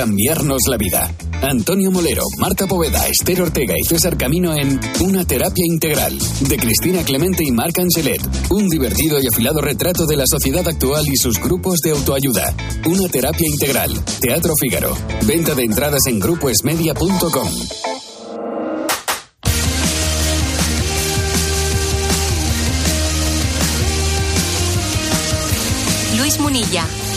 cambiarnos la vida. Antonio Molero, Marta Poveda, Esther Ortega y César Camino en Una terapia integral de Cristina Clemente y Marc Angelet. Un divertido y afilado retrato de la sociedad actual y sus grupos de autoayuda. Una terapia integral. Teatro Fígaro. Venta de entradas en grupoesmedia.com. Luis Munilla.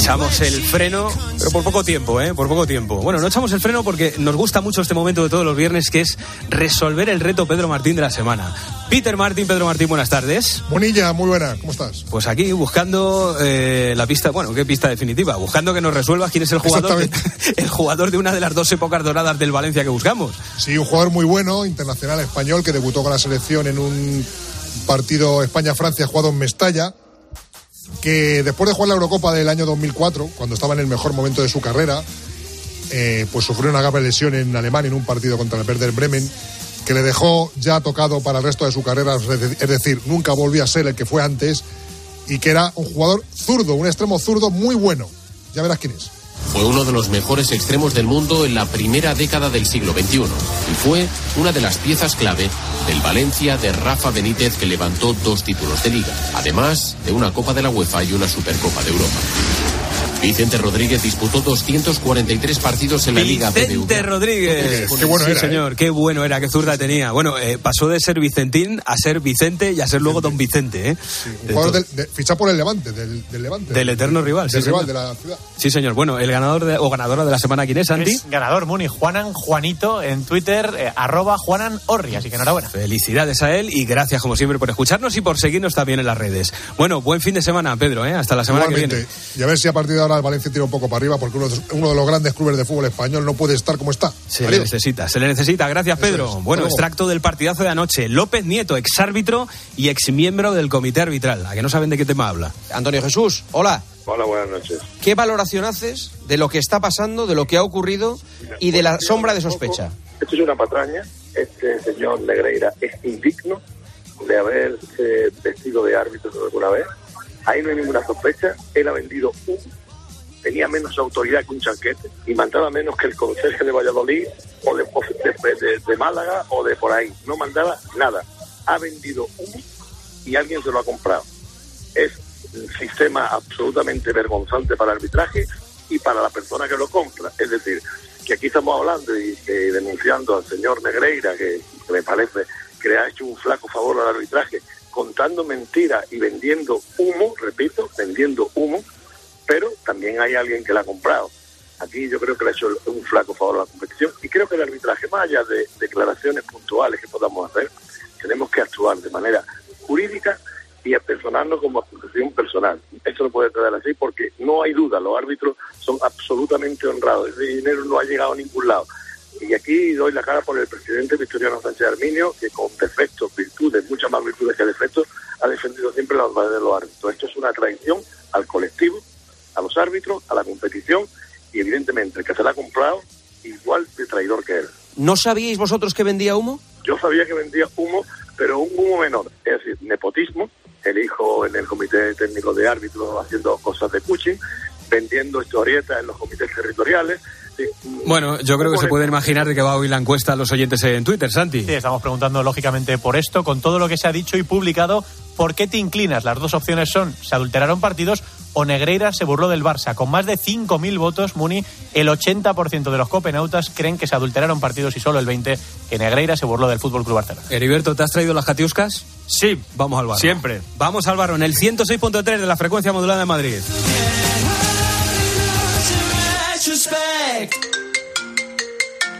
Echamos el freno, pero por poco tiempo, ¿eh? Por poco tiempo. Bueno, no echamos el freno porque nos gusta mucho este momento de todos los viernes, que es resolver el reto Pedro Martín de la semana. Peter Martín, Pedro Martín, buenas tardes. Bonilla, muy buena, ¿cómo estás? Pues aquí buscando eh, la pista, bueno, ¿qué pista definitiva? Buscando que nos resuelvas quién es el jugador, de, el jugador de una de las dos épocas doradas del Valencia que buscamos. Sí, un jugador muy bueno, internacional español, que debutó con la selección en un partido España-Francia jugado en Mestalla que después de jugar la Eurocopa del año 2004, cuando estaba en el mejor momento de su carrera, eh, pues sufrió una grave lesión en Alemania en un partido contra el Werder Bremen que le dejó ya tocado para el resto de su carrera, es decir, nunca volvió a ser el que fue antes y que era un jugador zurdo, un extremo zurdo muy bueno. Ya verás quién es. Fue uno de los mejores extremos del mundo en la primera década del siglo XXI y fue una de las piezas clave del Valencia de Rafa Benítez que levantó dos títulos de liga, además de una Copa de la UEFA y una Supercopa de Europa. Vicente Rodríguez disputó 243 partidos en la Liga Vicente Rodríguez. Qué bueno sí, era, ¿eh? señor, qué bueno era, qué zurda tenía. Bueno, eh, pasó de ser Vicentín a ser Vicente y a ser luego Don Vicente. ¿eh? Un jugador del, de, ficha por el Levante, del, del Levante. Del eterno rival, del sí, rival señor. de la ciudad. Sí, señor. Bueno, el ganador de- o ganadora de la semana, ¿quién es, Andy? Es ganador Muni, Juanan Juanito en Twitter, eh, arroba Juanan Orri, así que enhorabuena. Felicidades a él y gracias como siempre por escucharnos y por seguirnos también en las redes. Bueno, buen fin de semana, Pedro, ¿eh? Hasta la semana que Igualmente. viene. Y a ver si a partir de ahora el Valencia tira un poco para arriba, porque uno de, uno de los grandes clubes de fútbol español no puede estar como está. Se le necesita, se le necesita. Gracias, Pedro. es. Bueno, extracto del partidazo de anoche. López Nieto, exárbitro y exmiembro del comité arbitral. ¿A que no saben de qué tema habla? Antonio Jesús, hola. Hola, buenas noches. ¿Qué valoración haces de lo que está pasando, de lo que ha ocurrido y de la sombra de sospecha? Esto es una patraña. Este señor Negreira es indigno de haberse vestido de árbitro alguna vez. Ahí no hay ninguna sospecha. Él ha vendido un. Tenía menos autoridad que un chanquete y mandaba menos que el conserje de Valladolid o de, Málaga o de por ahí. No mandaba nada. Ha vendido uno y alguien se lo ha comprado. Es un sistema absolutamente vergonzante para arbitraje y para la persona que lo compra. Es decir, que aquí estamos hablando y denunciando al señor Negreira, que, que me parece que le ha hecho un flaco favor al arbitraje, contando mentiras y vendiendo humo, repito, vendiendo humo, pero también hay alguien que la ha comprado. Aquí yo creo que le ha hecho un flaco favor a la competición y creo que el arbitraje, más allá de declaraciones puntuales que podamos hacer, tenemos que actuar de manera jurídica y apersonarnos como acusación personal. Esto no puede quedar así porque no hay duda, los árbitros son absolutamente honrados. Ese dinero no ha llegado a ningún lado. Y aquí doy la cara por el presidente Victoriano Sánchez Arminio, que con defectos, virtudes, muchas más virtudes que defectos, ha defendido siempre la valores de los árbitros. Esto es una traición al colectivo, a los árbitros, a la competición y evidentemente el que se la ha comprado, igual de traidor que él. ¿No sabíais vosotros que vendía humo? Yo sabía que vendía humo, pero un humo menor, es decir, nepotismo, el hijo en el comité técnico de árbitros haciendo cosas de coaching, vendiendo historietas en los comités territoriales. Sí, Bueno, yo creo que se puede imaginar de que va a oír la encuesta a los oyentes en Twitter, Santi. Sí, estamos preguntando lógicamente por esto, con todo lo que se ha dicho y publicado, ¿por qué te inclinas? Las dos opciones son, se adulteraron partidos o Negreira se burló del Barça. Con más de 5.000 votos, Muni, el 80% de los copenautas creen que se adulteraron partidos y solo el 20% que Negreira se burló del Fútbol Club Barcelona. Heriberto, ¿te has traído las catiuscas? Sí, Vamos al barro. Siempre. Vamos al barro en el 106.3 de la frecuencia modulada de Madrid.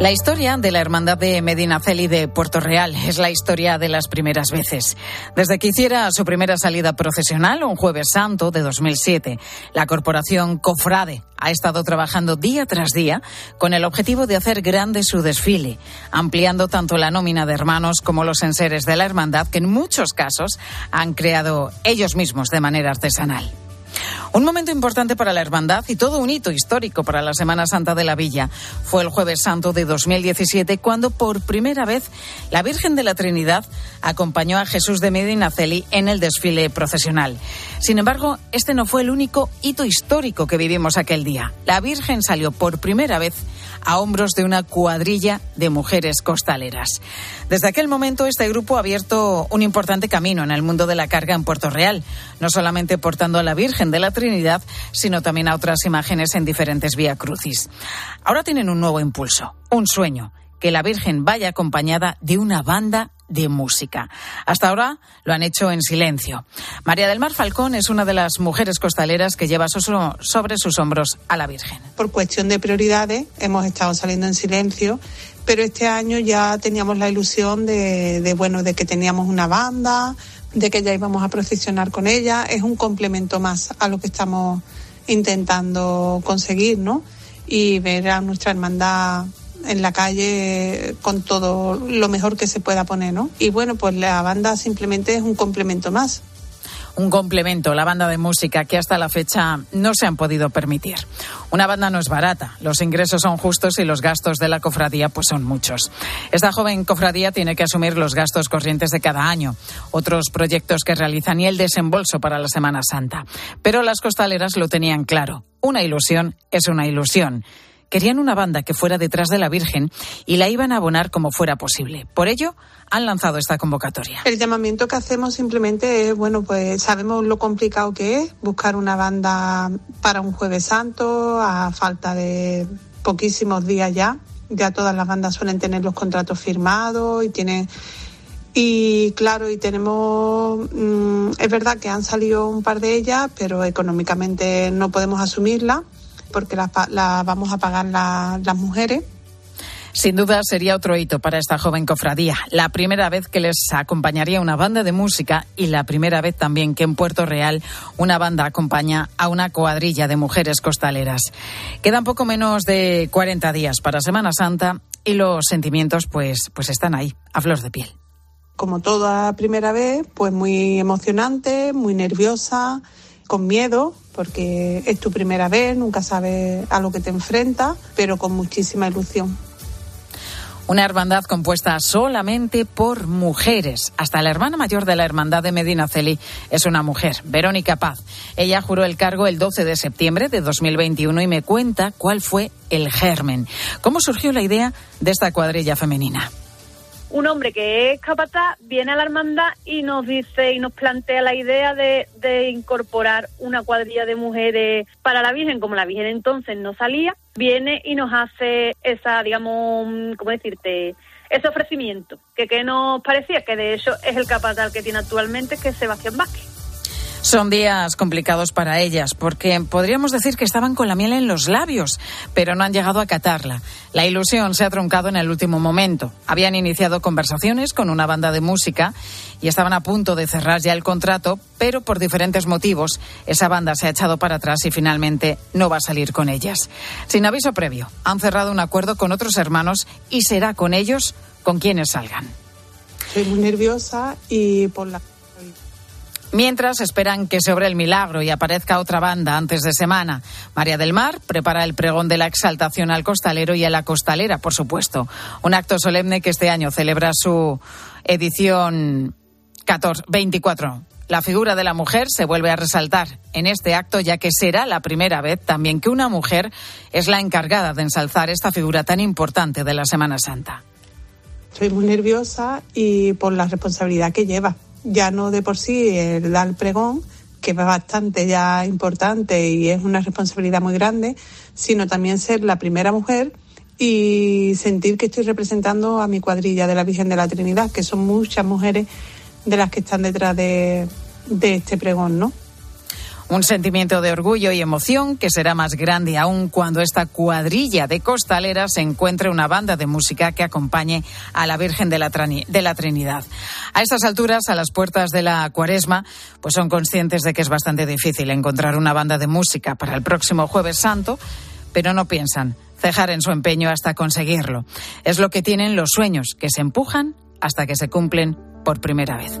La historia de la Hermandad de Medinaceli de Puerto Real es la historia de las primeras veces. Desde que hiciera su primera salida procesional, un jueves santo de 2007, la corporación Cofrade ha estado trabajando día tras día con el objetivo de hacer grande su desfile, ampliando tanto la nómina de hermanos como los enseres de la hermandad que en muchos casos han creado ellos mismos de manera artesanal. Un momento importante para la hermandad y todo un hito histórico para la Semana Santa de la Villa fue el Jueves Santo de 2017 cuando por primera vez la Virgen de la Trinidad acompañó a Jesús de Medinaceli en el desfile procesional. Sin embargo, este no fue el único hito histórico que vivimos aquel día. La Virgen salió por primera vez a hombros de una cuadrilla de mujeres costaleras. Desde aquel momento, este grupo ha abierto un importante camino en el mundo de la carga en Puerto Real, no solamente portando a la Virgen de la Trinidad, sino también a otras imágenes en diferentes vía crucis. Ahora tienen un nuevo impulso, un sueño, que la Virgen vaya acompañada de una banda de música. Hasta ahora lo han hecho en silencio. María del Mar Falcón es una de las mujeres costaleras que lleva sobre sus hombros a la Virgen. Por cuestión de prioridades hemos estado saliendo en silencio, pero este año ya teníamos la ilusión de bueno, de que teníamos una banda, de que ya íbamos a procesionar con ella. Es un complemento más a lo que estamos intentando conseguir, ¿no? Y ver a nuestra hermandad en la calle con todo lo mejor que se pueda poner, ¿no? Y bueno, pues la banda simplemente es un complemento más un complemento, la banda de música que hasta la fecha no se han podido permitir. Una banda no es barata, los ingresos son justos y los gastos de la cofradía pues son muchos. Esta joven cofradía tiene que asumir los gastos corrientes de cada año, otros proyectos que realizan y el desembolso para la Semana Santa. Pero las costaleras lo tenían claro, una ilusión es una ilusión Querían una banda que fuera detrás de la Virgen y la iban a abonar como fuera posible. Por ello, han lanzado esta convocatoria. El llamamiento que hacemos simplemente es, bueno, pues sabemos lo complicado que es buscar una banda para un jueves santo a falta de poquísimos días ya. Ya todas las bandas suelen tener los contratos firmados y tienen y claro, y tenemos, mm, es verdad que han salido un par de ellas, pero económicamente no podemos asumirla porque la, vamos a pagar las mujeres. Sin duda sería otro hito para esta joven cofradía. La primera vez que les acompañaría una banda de música y la primera vez también que en Puerto Real una banda acompaña a una cuadrilla de mujeres costaleras. Quedan poco menos de 40 días para Semana Santa y los sentimientos pues, pues están ahí, a flor de piel. Como toda primera vez, pues muy emocionante, muy nerviosa, con miedo, porque es tu primera vez, nunca sabes a lo que te enfrentas, pero con muchísima ilusión. Una hermandad compuesta solamente por mujeres. Hasta la hermana mayor de la hermandad de Medina Celi es una mujer, Verónica Paz. Ella juró el cargo el 12 de septiembre de 2021 y me cuenta cuál fue el germen. ¿Cómo surgió la idea de esta cuadrilla femenina? Un hombre que es capataz viene a la hermandad y nos dice y nos plantea la idea de, de, incorporar una cuadrilla de mujeres para la Virgen, como la Virgen entonces no salía, viene y nos hace esa, digamos, ¿cómo decirte? Ese ofrecimiento, que, que nos parecía, que de hecho es el capataz que tiene actualmente, que es Sebastián Vázquez. Son días complicados para ellas porque podríamos decir que estaban con la miel en los labios, pero no han llegado a catarla. La ilusión se ha truncado en el último momento. Habían iniciado conversaciones con una banda de música y estaban a punto de cerrar ya el contrato, pero por diferentes motivos esa banda se ha echado para atrás y finalmente no va a salir con ellas. Sin aviso previo, han cerrado un acuerdo con otros hermanos y será con ellos con quienes salgan. Estoy muy nerviosa y por la Mientras esperan que se obre el milagro y aparezca otra banda antes de semana. María del Mar prepara el pregón de la exaltación al costalero y a la costalera, por supuesto. Un acto solemne que este año celebra su edición 14, 24. La figura de la mujer se vuelve a resaltar en este acto, ya que será la primera vez también que una mujer es la encargada de ensalzar esta figura tan importante de la Semana Santa. Estoy muy nerviosa y por la responsabilidad que lleva ya no de por sí el dar pregón, que es bastante ya importante y es una responsabilidad muy grande, sino también ser la primera mujer y sentir que estoy representando a mi cuadrilla de la Virgen de la Trinidad, que son muchas mujeres de las que están detrás de, de este pregón, ¿no? Un sentimiento de orgullo y emoción que será más grande aún cuando esta cuadrilla de costaleras encuentre una banda de música que acompañe a la Virgen de la, Trinidad. A estas alturas, a las puertas de la cuaresma, pues son conscientes de que es bastante difícil encontrar una banda de música para el próximo jueves santo, pero no piensan cejar en su empeño hasta conseguirlo. Es lo que tienen los sueños, que se empujan hasta que se cumplen por primera vez.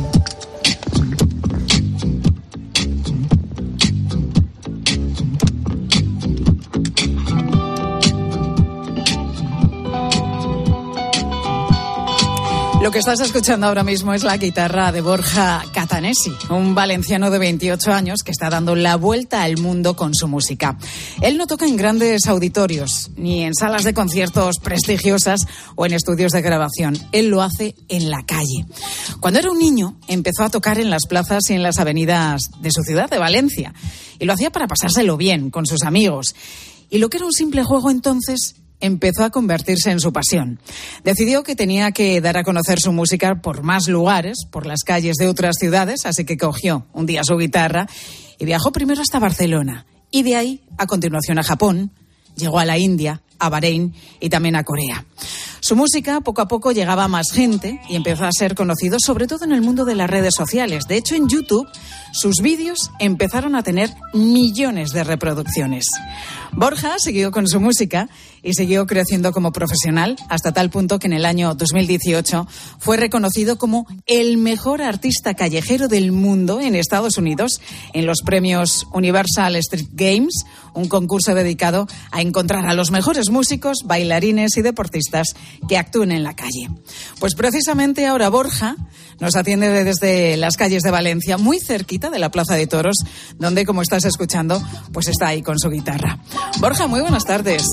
Lo que estás escuchando ahora mismo es la guitarra de Borja Catanesi, un valenciano de 28 años que está dando la vuelta al mundo con su música. Él no toca en grandes auditorios, ni en salas de conciertos prestigiosas o en estudios de grabación. Él lo hace en la calle. Cuando era un niño, empezó a tocar en las plazas y en las avenidas de su ciudad, de Valencia. Y lo hacía para pasárselo bien con sus amigos. Y lo que era un simple juego entonces empezó a convertirse en su pasión. Decidió que tenía que dar a conocer su música por más lugares, por las calles de otras ciudades, así que cogió un día su guitarra y viajó primero hasta Barcelona y de ahí a continuación a Japón, llegó a la India, a Bahrein y también a Corea. Su música poco a poco llegaba a más gente y empezó a ser conocido sobre todo en el mundo de las redes sociales. De hecho, en YouTube sus vídeos empezaron a tener millones de reproducciones. Borja siguió con su música y siguió creciendo como profesional hasta tal punto que en el año 2018 fue reconocido como el mejor artista callejero del mundo en Estados Unidos en los premios Universal Street Games, un concurso dedicado a encontrar a los mejores músicos, bailarines y deportistas que actúen en la calle. Pues precisamente ahora Borja nos atiende desde las calles de Valencia, muy cerquita de la Plaza de Toros, donde, como estás escuchando, pues está ahí con su guitarra. Borja, muy buenas tardes.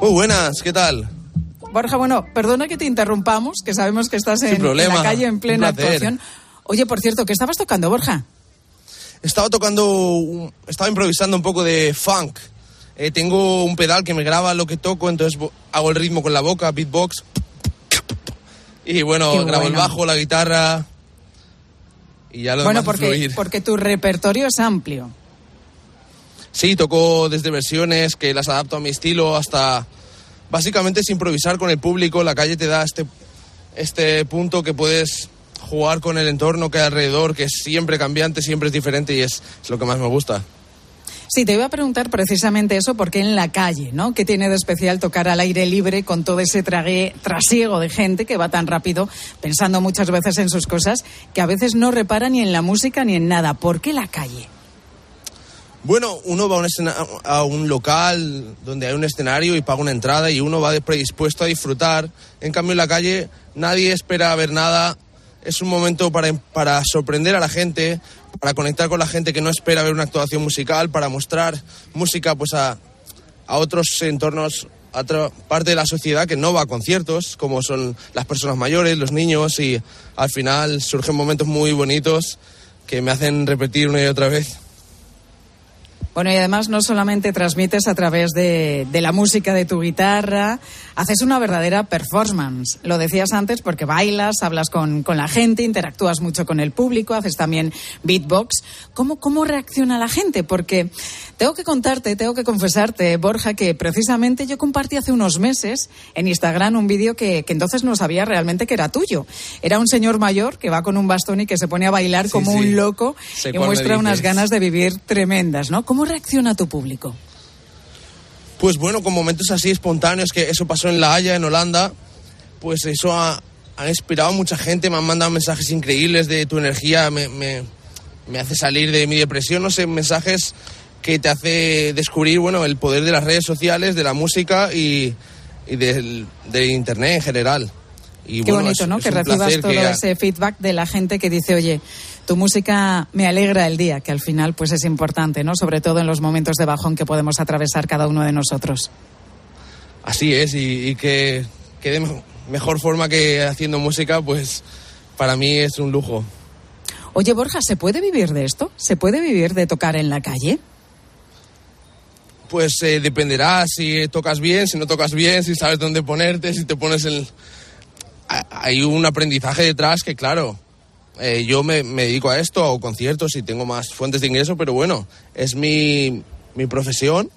Muy buenas, ¿qué tal? Borja, bueno, perdona que te interrumpamos, que sabemos que estás en, la calle en plena actuación. Oye, por cierto, ¿qué estabas tocando, Borja? Estaba tocando, estaba improvisando un poco de funk. Eh, tengo un pedal que me graba lo que toco, entonces hago el ritmo con la boca, beatbox. Y bueno, grabo el bajo, la guitarra. Y ya lo Bueno, porque, porque tu repertorio es amplio. Sí, toco desde versiones que las adapto a mi estilo hasta... Básicamente es improvisar con el público, la calle te da este, este punto que puedes jugar con el entorno que hay alrededor, que es siempre cambiante, siempre es diferente y es, es lo que más me gusta. Sí, te iba a preguntar precisamente eso, porque en la calle, ¿no? ¿Qué tiene de especial tocar al aire libre con todo ese trasiego de gente que va tan rápido, pensando muchas veces en sus cosas, que a veces no repara ni en la música ni en nada? ¿Por qué la calle? Bueno, uno va a un, local donde hay un escenario y paga una entrada y uno va predispuesto a disfrutar. En cambio, en la calle nadie espera ver nada. Es un momento para, para sorprender a la gente, para conectar con la gente que no espera ver una actuación musical, para mostrar música pues a, a otros entornos, a otra parte de la sociedad que no va a conciertos, como son las personas mayores, los niños, y al final surgen momentos muy bonitos que me hacen repetir una y otra vez. Bueno, y además no solamente transmites a través de, la música de tu guitarra, haces una verdadera performance. Lo decías antes porque bailas, hablas con, la gente, interactúas mucho con el público, haces también beatbox. ¿Cómo, ¿Cómo reacciona la gente? Porque tengo que contarte, tengo que confesarte, Borja, que precisamente yo compartí hace unos meses en Instagram un vídeo que, entonces no sabía realmente que era tuyo. Era un señor mayor que va con un bastón y que se pone a bailar como un loco y muestra unas ganas de vivir tremendas, ¿no? ¿Cómo reacciona tu público? Pues bueno, con momentos así espontáneos, que eso pasó en La Haya, en Holanda, pues eso ha, inspirado a mucha gente, me han mandado mensajes increíbles de tu energía, me, me, hace salir de mi depresión, no sé, mensajes que te hace descubrir, bueno, el poder de las redes sociales, de la música y, y del, Internet en general. Y Qué bonito, ¿no? que recibas todo ese feedback de la gente que dice, oye, tu música me alegra el día, que al final pues es importante, ¿no? Sobre todo en los momentos de bajón que podemos atravesar cada uno de nosotros. Así es, y, que, mejor forma que haciendo música, pues para mí es un lujo. Oye, Borja, ¿se puede vivir de esto? ¿Se puede vivir de tocar en la calle? Pues eh, dependerá si tocas bien, si no tocas bien, si sabes dónde ponerte, si te pones el... Hay un aprendizaje detrás que, claro, eh, yo me, dedico a esto, hago conciertos y tengo más fuentes de ingreso, pero bueno, es mi, mi profesión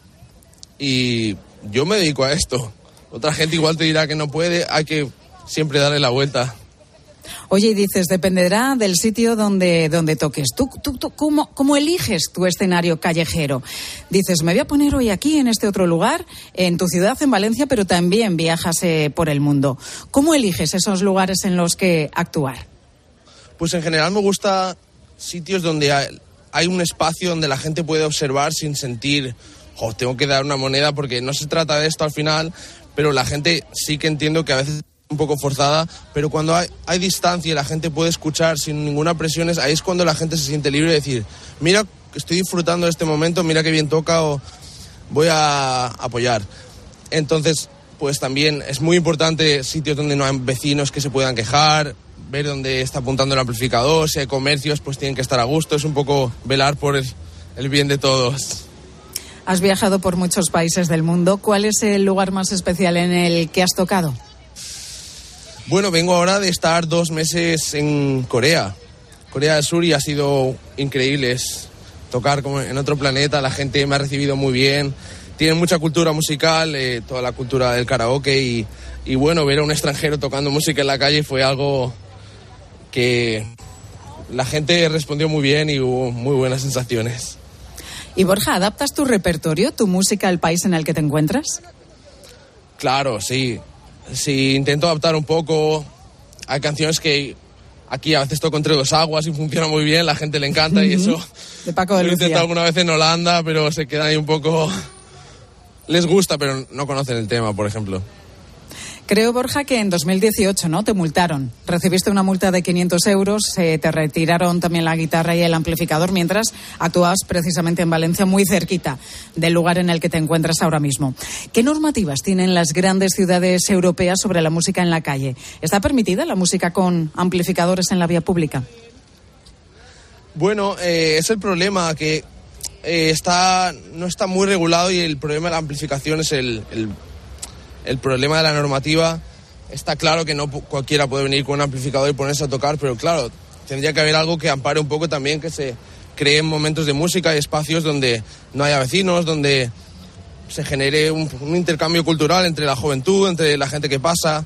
y yo me dedico a esto. Otra gente igual te dirá que no puede, hay que siempre darle la vuelta. Oye, y dices, dependerá del sitio donde, donde toques. ¿Tú, tú, tú cómo, cómo, eliges tu escenario callejero? Dices, me voy a poner hoy aquí, en este otro lugar, en tu ciudad, en Valencia, pero también viajas eh, por el mundo. ¿Cómo eliges esos lugares en los que actuar? Pues en general me gusta sitios donde hay, hay un espacio donde la gente puede observar sin sentir, oh, tengo que dar una moneda, porque no se trata de esto al final, pero la gente sí que entiendo que a veces un poco forzada, pero cuando hay, hay, distancia y la gente puede escuchar sin ninguna presión, ahí es cuando la gente se siente libre de decir, mira, estoy disfrutando de este momento, mira qué bien toca o voy a apoyar. Entonces, pues también es muy importante sitios donde no hay vecinos que se puedan quejar, ver dónde está apuntando el amplificador, si hay comercios, pues tienen que estar a gusto, es un poco velar por el, el bien de todos. Has viajado por muchos países del mundo. ¿Cuál es el lugar más especial en el que has tocado? Bueno, vengo ahora de estar dos meses en Corea, Corea del Sur, y ha sido increíble. Es tocar como en otro planeta, la gente me ha recibido muy bien. Tienen mucha cultura musical, eh, toda la cultura del karaoke, y, y, bueno, ver a un extranjero tocando música en la calle fue algo que la gente respondió muy bien y hubo muy buenas sensaciones. Y Borja, ¿adaptas tu repertorio, tu música al país en el que te encuentras? Claro, sí si intento adaptar un poco, hay canciones que aquí a veces toco entre dos aguas y funciona muy bien, la gente le encanta uh -huh. y eso. De Paco de Lo he intentado alguna vez en Holanda, pero se quedan ahí un poco. Les gusta, pero no conocen el tema, por ejemplo. Creo, Borja, que en 2018, ¿no? Te multaron. Recibiste una multa de 500 euros, eh, te retiraron también la guitarra y el amplificador mientras actuabas precisamente en Valencia, muy cerquita del lugar en el que te encuentras ahora mismo. ¿Qué normativas tienen las grandes ciudades europeas sobre la música en la calle? ¿Está permitida la música con amplificadores en la vía pública? Bueno, eh, es el problema que eh, está, no está muy regulado y el problema de la amplificación es el, el el problema de la normativa está claro que no cualquiera puede venir con un amplificador y ponerse a tocar, pero claro, tendría que haber algo que ampare un poco también que se creen momentos de música y espacios donde no haya vecinos, donde se genere un, intercambio cultural entre la juventud, entre la gente que pasa.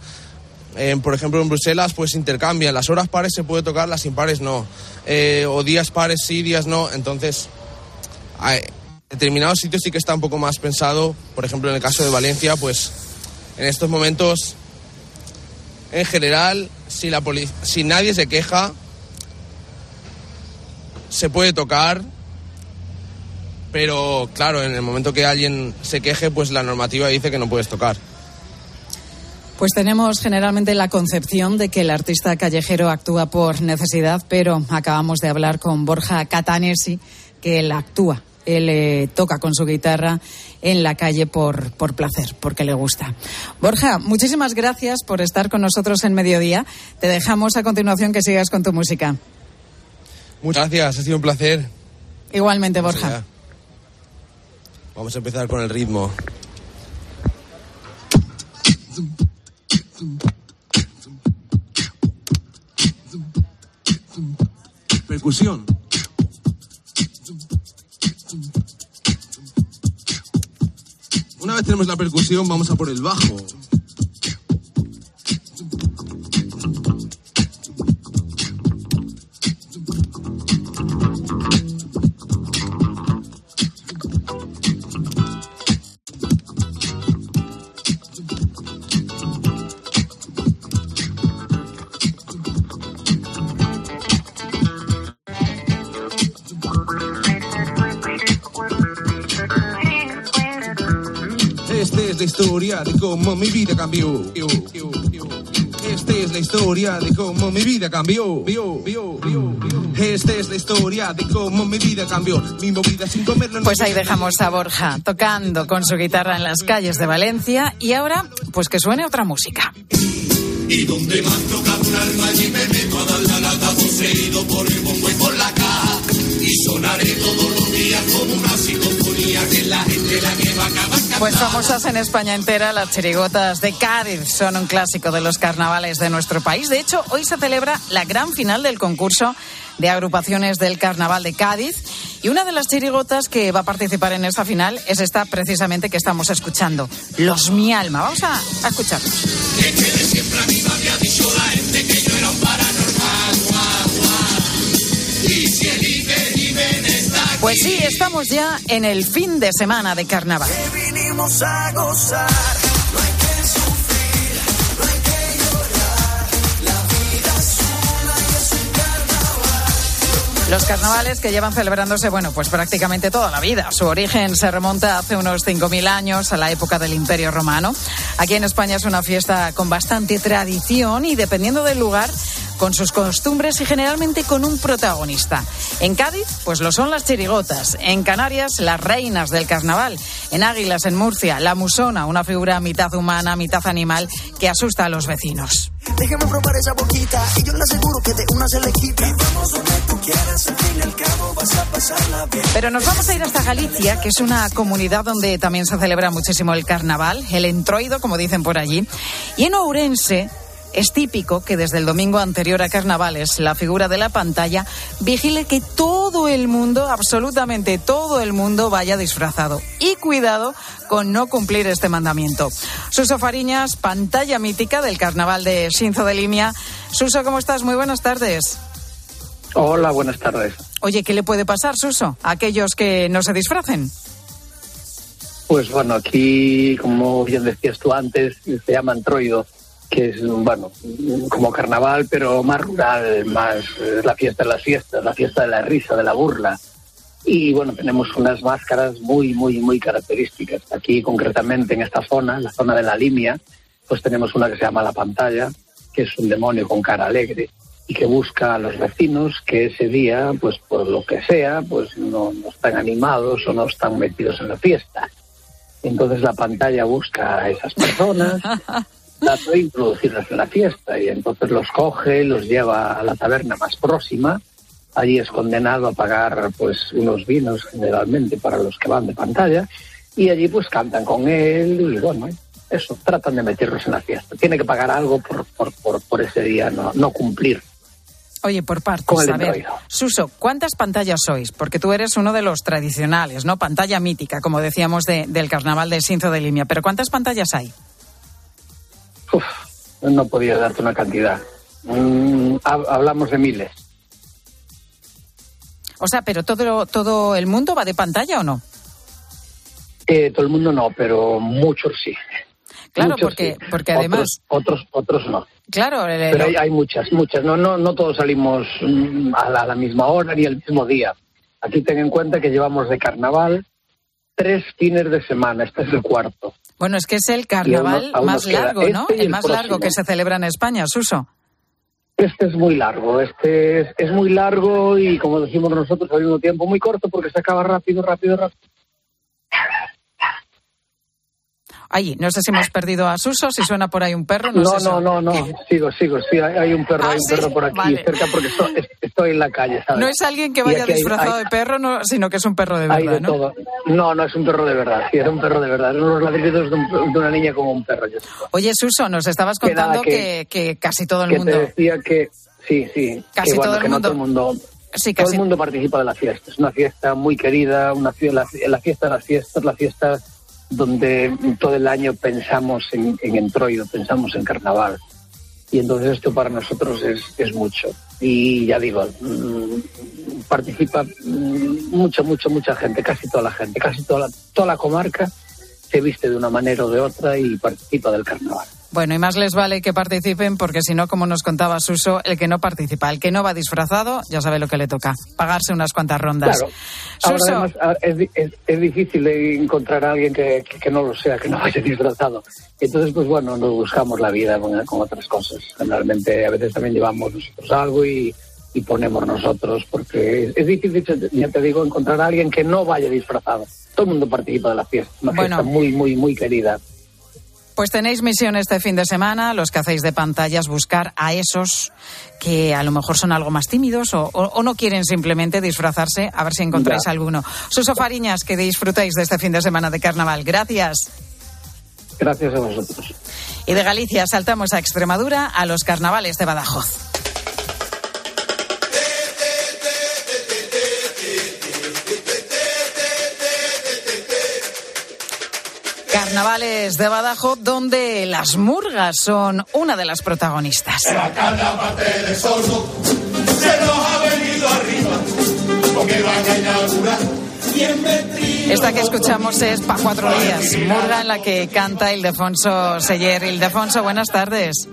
Eh, por ejemplo, en Bruselas pues intercambian, las horas pares se puede tocar, las impares no. Eh, o días pares sí, días no. Entonces, hay, determinados sitios sí que está un poco más pensado. Por ejemplo, en el caso de Valencia, pues en estos momentos, en general, si, nadie se queja, se puede tocar, pero claro, en el momento que alguien se queje, pues la normativa dice que no puedes tocar. Pues tenemos generalmente la concepción de que el artista callejero actúa por necesidad, pero acabamos de hablar con Borja Catanesi, que él actúa él eh, toca con su guitarra en la calle por, por placer, porque le gusta. Borja, muchísimas gracias por estar con nosotros en mediodía. Te dejamos a continuación que sigas con tu música. Muchas gracias, ha sido un placer. Igualmente, Borja. Vamos a empezar con el ritmo. Percusión. Vez tenemos la percusión, vamos a por el bajo. Historia de cómo mi vida cambió. Esta es la historia de cómo mi vida cambió. Esta es la historia de cómo mi vida cambió. Mi movida sin comerlo. Pues ahí dejamos a Borja tocando con su guitarra en las calles de Valencia y ahora, pues que suene otra música. Y donde más toca un alma allí me meto a dar la lata poseído por el bombo y por la caja. Y sonaré como una que la gente la Pues famosas en España entera, las chirigotas de Cádiz son un clásico de los carnavales de nuestro país. De hecho, hoy se celebra la gran final del concurso de agrupaciones del Carnaval de Cádiz. Y una de las chirigotas que va a participar en esta final es esta precisamente que estamos escuchando, Los Mi Alma. Vamos a, a escucharlos. Pues sí, estamos ya en el fin de semana de carnaval. vinimos a gozar. No hay que sufrir, no hay que llorar. La vida es una y es un carnaval. Los carnavales que llevan celebrándose, bueno, pues prácticamente toda la vida. Su origen se remonta hace unos 5.000 años, a la época del Imperio Romano. Aquí en España es una fiesta con bastante tradición y dependiendo del lugar, con sus costumbres y generalmente con un protagonista. En Cádiz, pues lo son las chirigotas. En Canarias, las reinas del carnaval. En Águilas, en Murcia, la musona, una figura mitad humana, mitad animal que asusta a los vecinos. Déjame probar esa boquita y yo le aseguro que de una se le quita. Vamos donde tú quieras, al fin y al cabo vas a pasarla bien. Pero nos vamos a ir hasta Galicia, que es una comunidad donde también se celebra muchísimo el carnaval, el entroido, como dicen por allí. Y en Ourense es típico que desde el domingo anterior a carnavales la figura de la pantalla vigile que todo el mundo, absolutamente todo el mundo, vaya disfrazado. Y cuidado con no cumplir este mandamiento. Suso Fariñas, pantalla mítica del carnaval de Sinzo de Limia. Suso, ¿cómo estás? Muy buenas tardes. Hola, buenas tardes. Oye, ¿qué le puede pasar, Suso, a aquellos que no se disfracen? Pues bueno, aquí, como bien decías tú antes, se llama Antroido, que es, bueno, como carnaval, pero más rural, más eh, la fiesta de las fiestas, la fiesta de la risa, de la burla. Y bueno, tenemos unas máscaras muy, muy, muy características. Aquí, concretamente, en esta zona, la zona de la Limia, pues tenemos una que se llama La Pantalla, que es un demonio con cara alegre y que busca a los vecinos que ese día, pues por lo que sea, pues no están animados o no están metidos en la fiesta. Entonces la pantalla busca a esas personas, trata de introducirlos en la fiesta y entonces los coge, los lleva a la taberna más próxima. Allí es condenado a pagar pues unos vinos generalmente para los que van de pantalla y allí pues cantan con él y bueno, eso, tratan de meterlos en la fiesta. Tiene que pagar algo por, por, por, por ese día, no, no cumplir. Oye, por partes, a ver. Suso, ¿cuántas pantallas sois? Porque tú eres uno de los tradicionales, ¿no? Pantalla mítica, como decíamos, de- del carnaval de Sinzo de Limia. Pero ¿cuántas pantallas hay? No podía darte una cantidad. Mm, hab- hablamos de miles. O sea, ¿pero todo, todo el mundo va de pantalla o no? Eh, todo el mundo no, pero muchos sí. Claro, Muchos porque, sí. porque además, Otros, otros, otros no. claro, el- Pero hay, hay muchas, muchas. No, no, no todos salimos mm, a la, a la misma hora ni el mismo día. Aquí ten en cuenta que llevamos de carnaval tres fines de semana. Este es el cuarto. Bueno, es que es el carnaval Y aún- aún más largo, ¿no? este y El el más largo que se celebra en España, Suso. Este es muy largo, este es, es muy largo y como decimos nosotros al mismo tiempo muy corto porque se acaba rápido, rápido, rápido. Ay, no sé si hemos perdido a Suso, si suena por ahí un perro, no, No, sé. no, no, no, sigo, sigo, sí, hay, un perro, Ah, hay un sí, perro por aquí vale. cerca porque estoy, estoy en la calle, ¿sabes? No es alguien que vaya hay- disfrazado hay- de perro, no, sino que es un perro de verdad, de ¿no? todo. No, no es un perro de verdad, sí, es un perro de verdad. Unos ladridos de, un- de una niña como un perro. yo. Oye, Suso, nos estabas Que nada, contando que, que- que casi todo el que mundo... te decía que, sí, sí, Casi bueno, todo el que no mundo- todo el mundo... Sí, todo casi- el mundo participa de la fiesta. Es una fiesta muy querida, una fie- la, la fiesta de las fiestas, la fiesta donde todo el año pensamos en, en pensamos en carnaval. Y entonces esto para nosotros es, es mucho. Y ya digo, mm, participa mm, mucha, mucha, mucha gente, casi toda la gente, casi toda toda la comarca se viste de una manera o de otra y participa del carnaval. Bueno, y más les vale que participen porque si no, como nos contaba Suso, el que no participa, el que no va disfrazado, ya sabe lo que le toca, pagarse unas cuantas rondas. Claro. Ahora, Suso, además, ahora es, di- es- es difícil encontrar a alguien que, que- que no lo sea, que no vaya disfrazado. Entonces, pues bueno, nos buscamos la vida con, con otras cosas. Generalmente, a veces también llevamos nosotros algo y, y ponemos nosotros, porque es, es difícil, ya te digo, encontrar a alguien que no vaya disfrazado. Todo el mundo participa de la fiesta, una Bueno. fiesta muy, muy, muy querida. Pues tenéis misión este fin de semana, los que hacéis de pantallas, buscar a esos que a lo mejor son algo más tímidos o, o- o no quieren simplemente disfrazarse, a ver si encontráis Ya. alguno. Suso Fariñas, que disfrutéis de este fin de semana de carnaval. Gracias. Gracias a vosotros. Y de Galicia saltamos a Extremadura, a los carnavales de Badajoz. Carnavales de Badajoz, donde las murgas son una de las protagonistas. La carnaval de Sordo se nos ha venido arriba porque van a inaugurar y en Betril Esta que escuchamos es Pa' Cuatro Días, murga en la que canta Ildefonso Seller. Ildefonso, buenas tardes.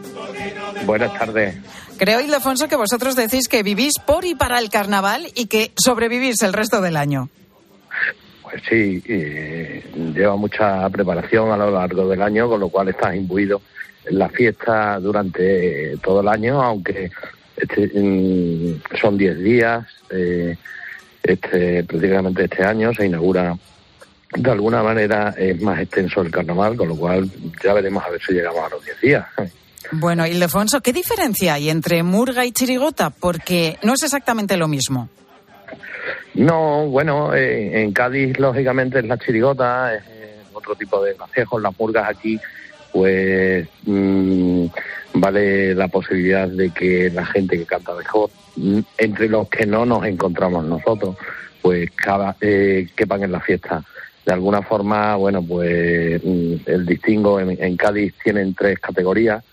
Buenas tardes. Creo, Ildefonso, que vosotros decís que vivís por y para el carnaval y que sobrevivís el resto del año. Sí, eh, lleva mucha preparación a lo largo del año, con lo cual estás imbuido en la fiesta durante todo el año, aunque este, mm, son 10 días. eh, este, prácticamente este año se inaugura de alguna manera es más extenso el carnaval, con lo cual ya veremos a ver si llegamos a los 10 días. Bueno, Ildefonso, ¿qué diferencia hay entre murga y chirigota? Porque no es exactamente lo mismo. No, bueno, eh, en Cádiz lógicamente es la chirigota, es eh, otro tipo de gracejos, las murgas aquí, pues mm, vale la posibilidad de que la gente que canta mejor, mm, entre los que no nos encontramos nosotros, pues cada, eh, quepan en la fiesta. De alguna forma, bueno, pues mm, el distingo en, en Cádiz tienen tres categorías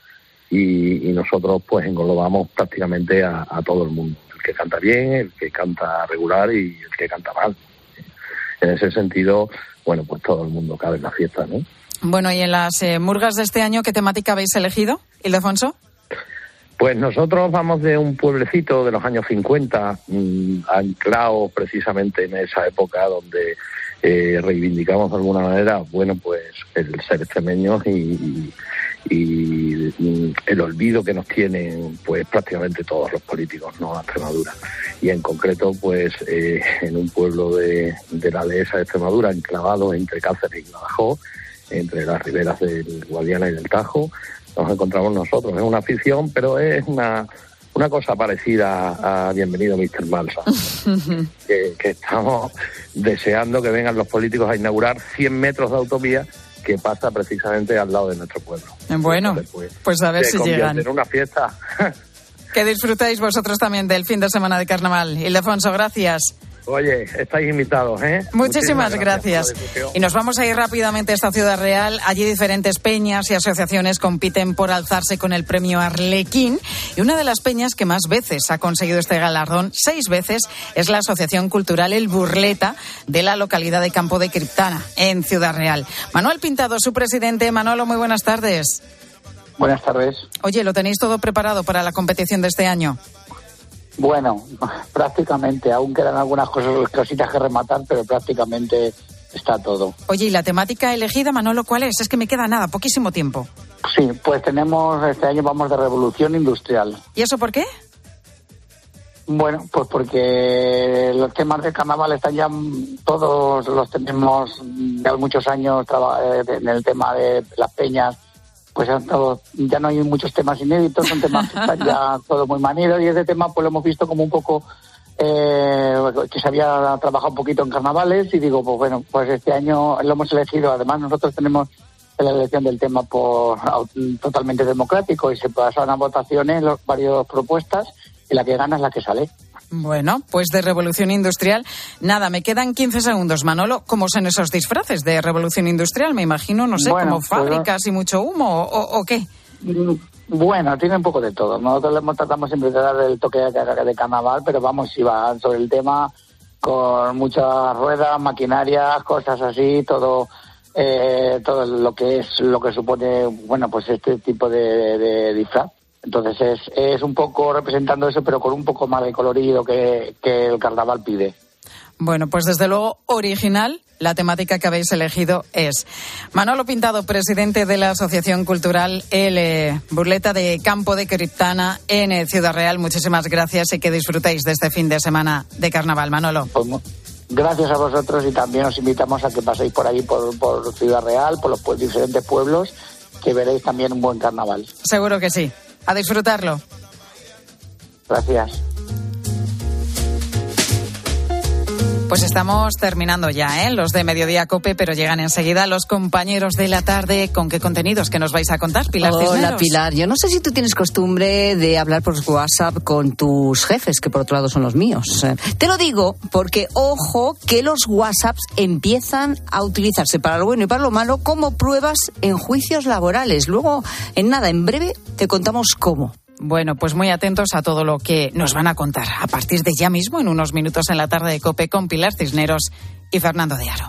y, y nosotros pues englobamos prácticamente a todo el mundo. El que canta bien, el que canta regular y el que canta mal. En ese sentido, bueno, pues todo el mundo cabe en la fiesta, ¿no? Bueno, y en las eh, murgas de este año, ¿qué temática habéis elegido, Ildefonso? Pues nosotros vamos de un pueblecito de los años 50, mm, anclado precisamente en esa época donde eh, reivindicamos de alguna manera, bueno, pues el ser extremeños y, y- el olvido que nos tienen pues prácticamente todos los políticos, ¿no? A Extremadura. Y en concreto, pues eh, en un pueblo de, de la dehesa de Extremadura, enclavado entre Cáceres y Badajoz, entre las riberas del Guadiana y del Tajo, nos encontramos nosotros. Es una afición, pero es una, una cosa parecida a Bienvenido Mr. Malsa, que, que estamos deseando que vengan los políticos a inaugurar 100 metros de autovía que pasa precisamente al lado de nuestro pueblo. Bueno, pues a ver Se si llegan. en una fiesta. Que disfrutéis vosotros también del fin de semana de carnaval. Ildefonso, gracias. Oye, estáis invitados, ¿eh? Muchísimas gracias. Y nos vamos a ir rápidamente a esta ciudad real. Allí diferentes peñas y asociaciones compiten por alzarse con el premio Arlequín. Y una de las peñas que más veces ha conseguido este galardón, seis veces, es la Asociación Cultural El Burleta de la localidad de Campo de Criptana, en Ciudad Real. Manuel Pintado, su presidente. Manolo, muy buenas tardes. Buenas tardes. Oye, ¿lo tenéis todo preparado para la competición de este año? Bueno, prácticamente, aún quedan algunas cosas, cositas que rematar, pero prácticamente está todo. Oye, ¿y la temática elegida, Manolo, cuál es? Es que me queda nada, poquísimo tiempo. Sí, pues tenemos, este año vamos de revolución industrial. ¿Y eso por qué? Bueno, pues porque los temas de carnaval están ya todos los tenemos ya muchos años eh, en el tema de las peñas, pues ya no hay muchos temas inéditos, son temas que están ya todo muy manidos y ese tema pues lo hemos visto como un poco eh, que se había trabajado un poquito en carnavales y digo, pues bueno, pues este año lo hemos elegido, además nosotros tenemos la elección del tema por totalmente democrático y se pasan a votaciones los, varias propuestas y la que gana es la que sale. Bueno, pues de Revolución Industrial. Nada, me quedan 15 segundos. Manolo, ¿cómo son esos disfraces de Revolución Industrial? Me imagino, no sé, Bueno, como pues, fábricas y mucho humo o, o qué. Mm, Bueno, tiene un poco de todo. Nosotros tratamos siempre de dar el toque de, de carnaval, pero vamos, si va sobre el tema con muchas ruedas, maquinarias, cosas así, todo eh, todo lo que es lo que supone, bueno, pues este tipo de, de disfraz. Entonces es, es un poco representando eso, pero con un poco más de colorido que, que el carnaval pide. Bueno, pues desde luego original. La temática que habéis elegido es Manolo Pintado, presidente de la Asociación Cultural eh, Burleta de Campo de Criptana en Ciudad Real. Muchísimas gracias y que disfrutéis de este fin de semana de carnaval, Manolo. Gracias a vosotros y también os invitamos a que paséis por ahí, por, por Ciudad Real, por los diferentes pueblos que veréis también un buen carnaval. Seguro que sí. A disfrutarlo. Gracias. Pues estamos terminando ya, ¿eh? Los de Mediodía Cope, pero llegan enseguida los compañeros de la tarde. ¿Con qué contenidos que nos vais a contar, Pilar Hola, Cisneros? Pilar. Yo no sé si tú tienes costumbre de hablar por WhatsApp con tus jefes, que por otro lado son los míos. Eh, Te lo digo porque, ojo, que los WhatsApps empiezan a utilizarse para lo bueno y para lo malo como pruebas en juicios laborales. Luego, en nada, en breve, te contamos cómo. Bueno, pues muy atentos a todo lo que nos van a contar a partir de ya mismo, en unos minutos en la tarde de Cope con Pilar Cisneros y Fernando de Aro.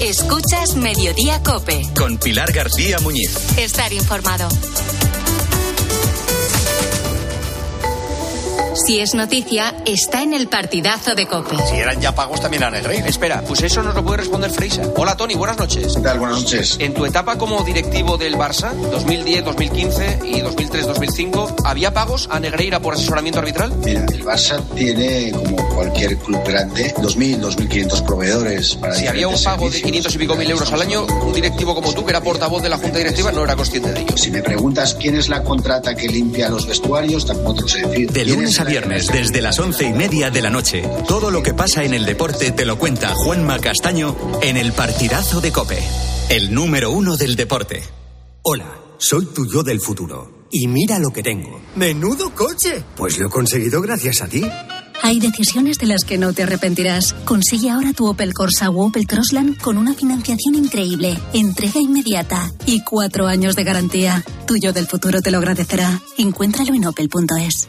Escuchas Mediodía Cope. Con Pilar García Muñiz. Estar informado. Si es noticia, está en el partidazo de Cope. Si eran ya pagos también a Negreira. Espera, pues eso nos lo puede responder Freisa. Hola Tony, buenas noches. ¿Qué tal? Buenas noches. En tu etapa como directivo del Barça, 2010, 2015 y 2003, 2005, ¿había pagos a Negreira por asesoramiento arbitral? Mira, el Barça tiene, como cualquier club grande, 2.000, 2.500 proveedores para Si había un pago de servicios. 500 y pico mil euros al año, un directivo como tú, que era portavoz de la Junta Directiva, no era consciente de ello. Si me preguntas quién es la contrata que limpia los vestuarios, tampoco te lo sé decir. De ¿Quién lunes es a la- viernes, desde las once y media de la noche. Todo lo que pasa en el deporte te lo cuenta Juanma Castaño en el partidazo de Cope. El número uno del deporte. Hola, soy tu yo del futuro. Y mira lo que tengo. ¡Menudo coche! Pues lo he conseguido gracias a ti. Hay decisiones de las que no te arrepentirás. Consigue ahora tu Opel Corsa o Opel Crossland con una financiación increíble, entrega inmediata y cuatro años de garantía. Tuyo del futuro te lo agradecerá. Encuéntralo en opel.es.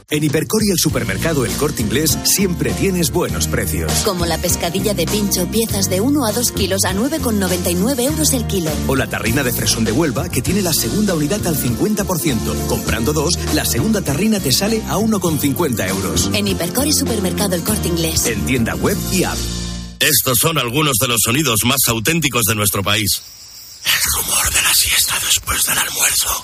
En Hipercor y el supermercado El Corte Inglés siempre tienes buenos precios. Como la pescadilla de pincho, piezas de 1 a 2 kilos a 9,99 euros el kilo. O la tarrina de fresón de Huelva que tiene la segunda unidad al 50%. Comprando dos, la segunda tarrina te sale a 1,50 euros. En Hipercor y supermercado El Corte Inglés. En tienda web y app. Estos son algunos de los sonidos más auténticos de nuestro país. El rumor de la siesta después del almuerzo.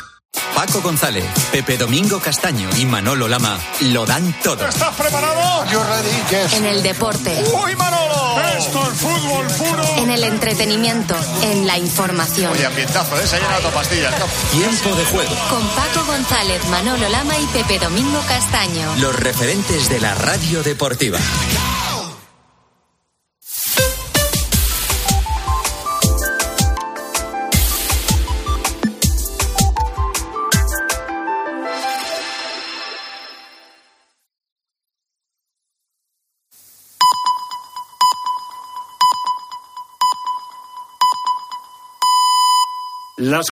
Paco González, Pepe Domingo Castaño y Manolo Lama lo dan todo. ¿Estás preparado? Yo ready, En el deporte. ¡Uy, Manolo! Esto es fútbol puro. En el entretenimiento. En la información. Oye, ambientazo, ¿eh? Se ha llenado pastillas. Tiempo de juego. Con Paco González, Manolo Lama y Pepe Domingo Castaño. Los referentes de la radio deportiva. Las